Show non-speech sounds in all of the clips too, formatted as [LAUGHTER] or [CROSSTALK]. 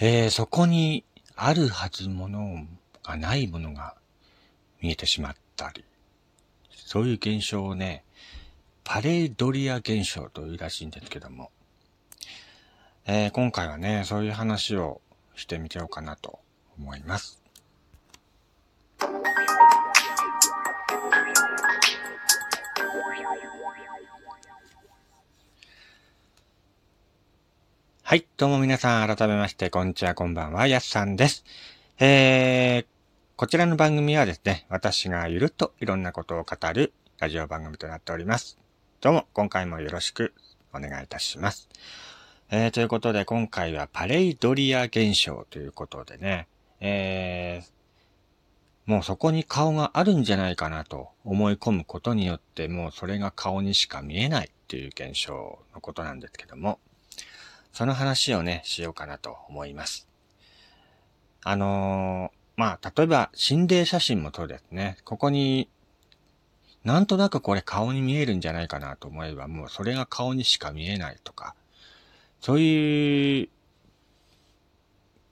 えー、そこにあるはずものがないものが見えてしまったり、そういう現象をね、パレードリア現象というらしいんですけども、えー、今回はね、そういう話をしてみようかなと思います。はい。どうも皆さん、改めまして、こんにちは、こんばんは、やすさんです。えー、こちらの番組はですね、私がゆるっといろんなことを語るラジオ番組となっております。どうも、今回もよろしくお願いいたします。えー、ということで、今回はパレイドリア現象ということでね、えー、もうそこに顔があるんじゃないかなと思い込むことによって、もうそれが顔にしか見えないっていう現象のことなんですけども、その話をね、しようかなと思います。あのー、まあ、例えば心霊写真もそうですね。ここに、なんとなくこれ顔に見えるんじゃないかなと思えば、もうそれが顔にしか見えないとか、そういう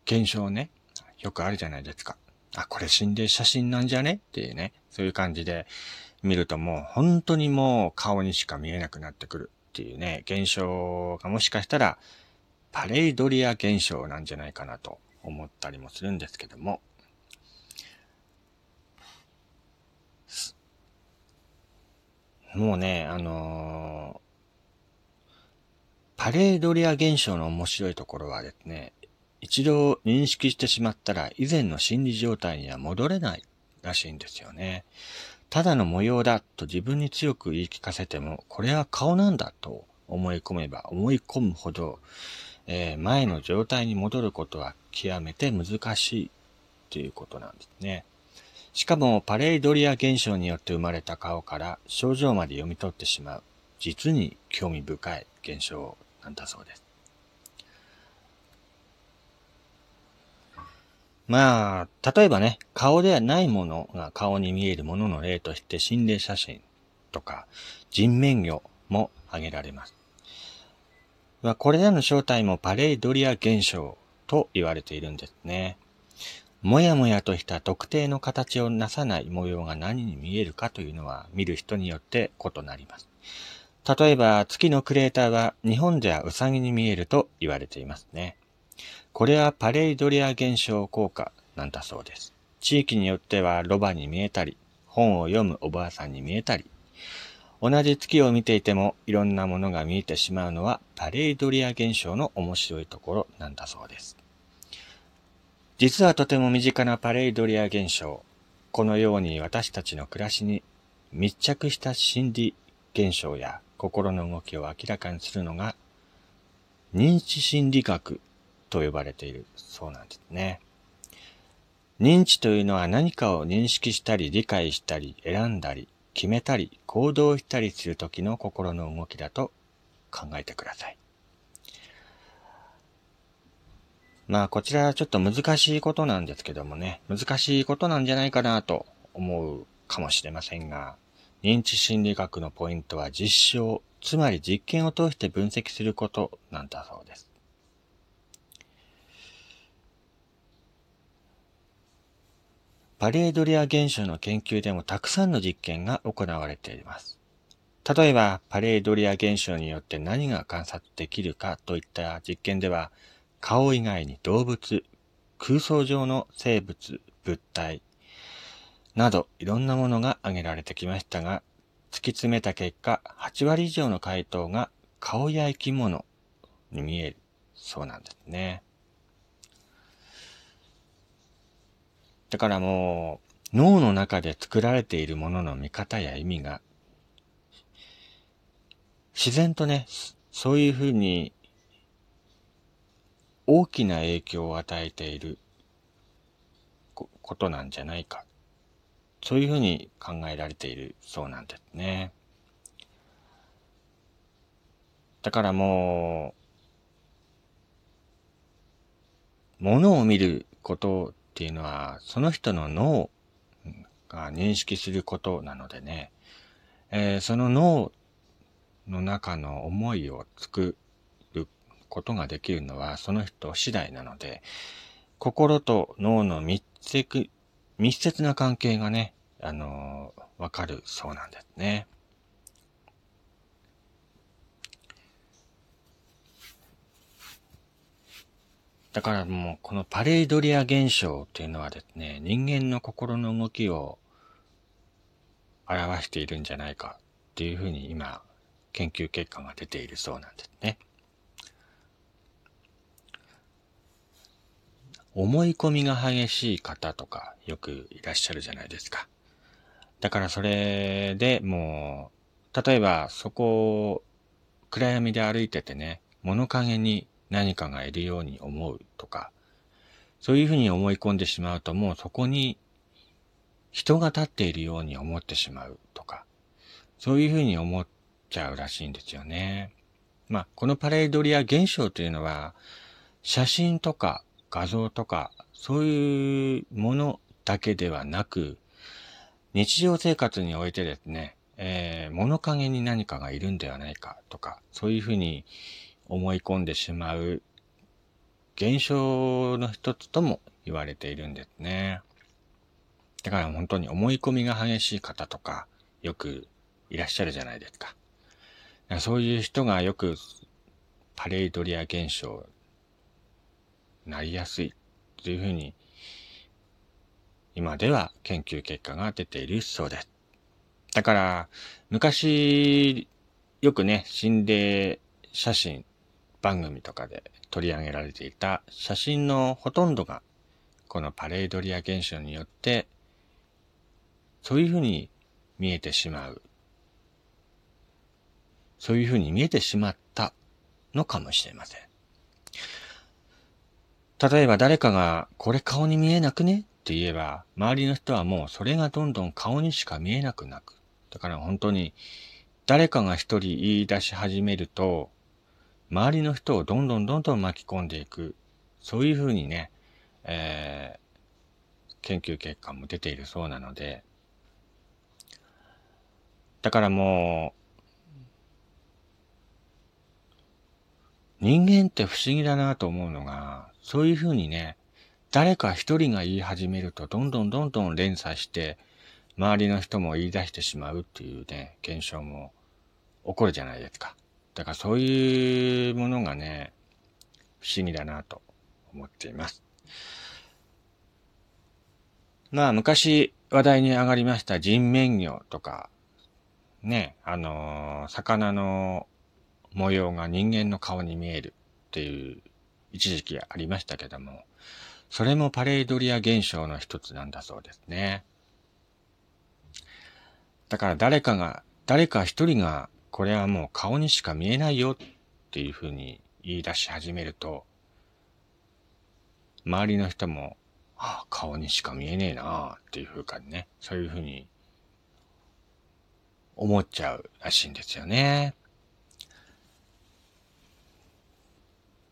現象ね、よくあるじゃないですか。あ、これ心霊写真なんじゃね？っていうね、そういう感じで見るともう本当にもう顔にしか見えなくなってくるっていうね、現象がもしかしたらパレイドリア現象なんじゃないかなと思ったりもするんですけども、もうね、あのー、パレードリア現象の面白いところはですね、一度認識してしまったら以前の心理状態には戻れないらしいんですよね。ただの模様だと自分に強く言い聞かせても、これは顔なんだと思い込めば思い込むほど、えー、前の状態に戻ることは極めて難しいということなんですね。しかもパレイドリア現象によって生まれた顔から症状まで読み取ってしまう、実に興味深い現象なんだそうです。まあ、例えばね、顔ではないものが顔に見えるものの例として心霊写真とか人面魚も挙げられます。まあ、これらの正体もパレイドリア現象と言われているんですね。もやもやとした特定の形をなさない模様が何に見えるかというのは見る人によって異なります。例えば月のクレーターは日本ではウサギに見えると言われていますね。これはパレイドリア現象効果なんだそうです。地域によってはロバに見えたり、本を読むおばあさんに見えたり、同じ月を見ていてもいろんなものが見えてしまうのはパレイドリア現象の面白いところなんだそうです。実はとても身近なパレイドリア現象。このように私たちの暮らしに密着した心理現象や心の動きを明らかにするのが認知心理学と呼ばれているそうなんですね。認知というのは何かを認識したり理解したり選んだり決めたり行動したりするときの心の動きだと考えてください。まあこちらはちょっと難しいことなんですけどもね、難しいことなんじゃないかなと思うかもしれませんが、認知心理学のポイントは実証、つまり実験を通して分析することなんだそうです。パレードリア現象の研究でもたくさんの実験が行われています。例えば、パレードリア現象によって何が観察できるかといった実験では、顔以外に動物、空想上の生物、物体、などいろんなものが挙げられてきましたが、突き詰めた結果、8割以上の回答が顔や生き物に見えるそうなんですね。だからもう、脳の中で作られているものの見方や意味が、自然とね、そういうふうに大きな影響を与えていることなんじゃないか。そういうふうに考えられているそうなんですね。だからもう、ものを見ることっていうのは、その人の脳が認識することなのでね、えー、その脳の中の思いを作ることができるのはその人次第なので、心と脳の密接、密接な関係がね、あのー、わかるそうなんですね。だからもう、このパレイドリア現象っていうのはですね、人間の心の動きを表しているんじゃないかっていうふうに今、研究結果が出ているそうなんですね。思い込みが激しい方とかよくいらっしゃるじゃないですか。だからそれでもう、例えばそこを暗闇で歩いててね、物陰に何かがいるように思うとか、そういうふうに思い込んでしまうともうそこに人が立っているように思ってしまうとか、そういうふうに思っちゃうらしいんですよね。まあ、このパレードリア現象というのは、写真とか画像とか、そういうものだけではなく、日常生活においてですね、えー、物陰に何かがいるんではないかとか、そういうふうに思い込んでしまう現象の一つとも言われているんですね。だから本当に思い込みが激しい方とか、よくいらっしゃるじゃないですか。かそういう人がよくパレイドリア現象なりやすいというふうに、今では研究結果が出ているそうです。だから、昔、よくね、心霊写真番組とかで取り上げられていた写真のほとんどが、このパレードリア現象によって、そういうふうに見えてしまう。そういうふうに見えてしまったのかもしれません。例えば誰かが、これ顔に見えなくねって言えば、周りの人はもうそれがどんどん顔にしか見えなくなく。だから本当に、誰かが一人言い出し始めると、周りの人をどんどんどんどん巻き込んでいく。そういうふうにね、えー、研究結果も出ているそうなので、だからもう、人間って不思議だなと思うのが、そういうふうにね、誰か一人が言い始めると、どんどんどんどん連鎖して、周りの人も言い出してしまうっていうね、現象も起こるじゃないですか。だからそういうものがね、不思議だなと思っています。まあ昔話題に上がりました人面魚とか、ね、あのー、魚の模様が人間の顔に見えるっていう一時期ありましたけども、それもパレードリア現象の一つなんだそうですね。だから誰かが、誰か一人が、これはもう顔にしか見えないよっていうふうに言い出し始めると、周りの人も、ああ、顔にしか見えねえなあっていうふうかね、そういうふうに思っちゃうらしいんですよね。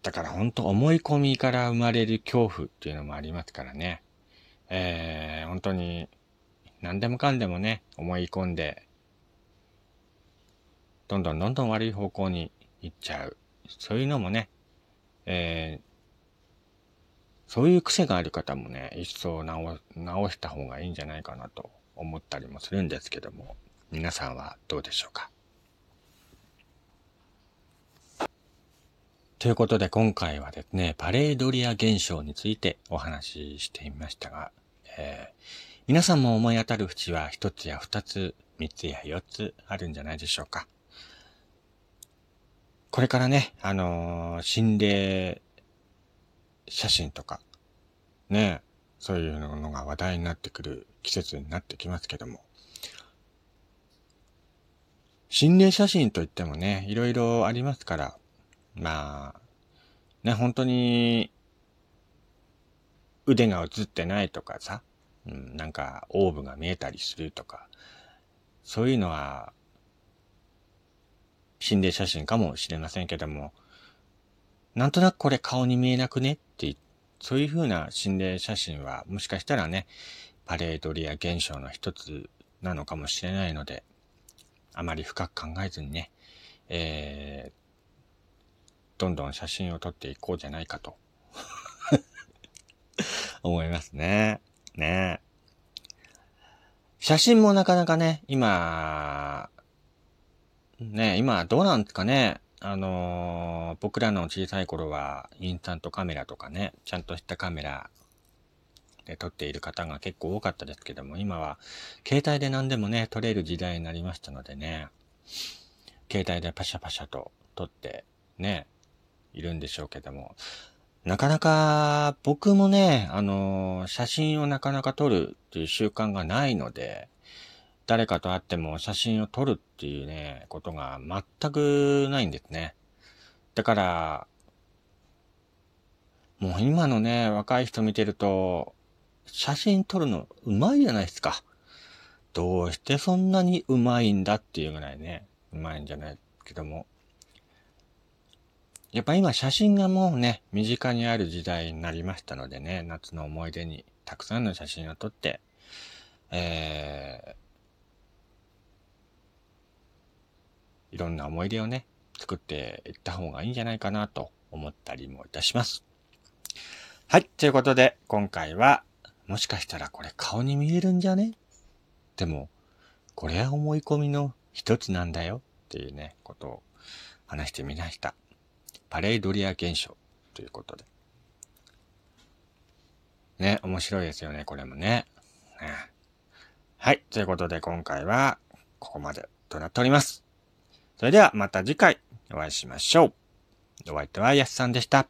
だから本当思い込みから生まれる恐怖っていうのもありますからね。えー、本当に何でもかんでもね、思い込んで、どんどんどんどん悪い方向に行っちゃう。そういうのもね、えー、そういう癖がある方もね、一層直直した方がいいんじゃないかなと思ったりもするんですけども、皆さんはどうでしょうか？ということで今回はですね、パレードリア現象についてお話ししてみましたが、えー、皆さんも思い当たる節は一つや二つ、三つや四つあるんじゃないでしょうか？これからね、あのー、心霊写真とか、ね、そういうのが話題になってくる季節になってきますけども、心霊写真といってもね、いろいろありますから、まあ、ね、本当に、腕が映ってないとかさ、うん、なんか、オーブが見えたりするとか、そういうのは、心霊写真かもしれませんけども、なんとなくこれ顔に見えなくね？って、そういう風な心霊写真は、もしかしたらね、パレードリア現象の一つなのかもしれないので、あまり深く考えずにね、えー、どんどん写真を撮っていこうじゃないかと [LAUGHS] 思いますね。ね写真もなかなかね、今、ね、今どうなんですかね。あのー、僕らの小さい頃はインスタントカメラとかね、ちゃんとしたカメラで撮っている方が結構多かったですけども、今は携帯で何でもね、撮れる時代になりましたのでね、携帯でパシャパシャと撮ってね、いるんでしょうけども、なかなか僕もね、あのー、写真をなかなか撮るっていう習慣がないので、誰かと会っても写真を撮るっていうね、ことが全くないんですね。だから、もう今のね、若い人見てると、写真撮るのうまいじゃないですか。どうしてそんなにうまいんだっていうぐらいね、うまいんじゃないけども。やっぱ今写真がもうね、身近にある時代になりましたのでね、夏の思い出にたくさんの写真を撮って、えー、いろんな思い出をね、作っていった方がいいんじゃないかなと思ったりもいたします。はい。ということで、今回はもしかしたらこれ顔に見えるんじゃね？でも、これは思い込みの一つなんだよっていうね、ことを話してみました。パレイドリア現象ということで。ね、面白いですよね、これも。ねはい。ということで今回はここまでとなっております。それではまた次回お会いしましょう。お相手はやすさんでした。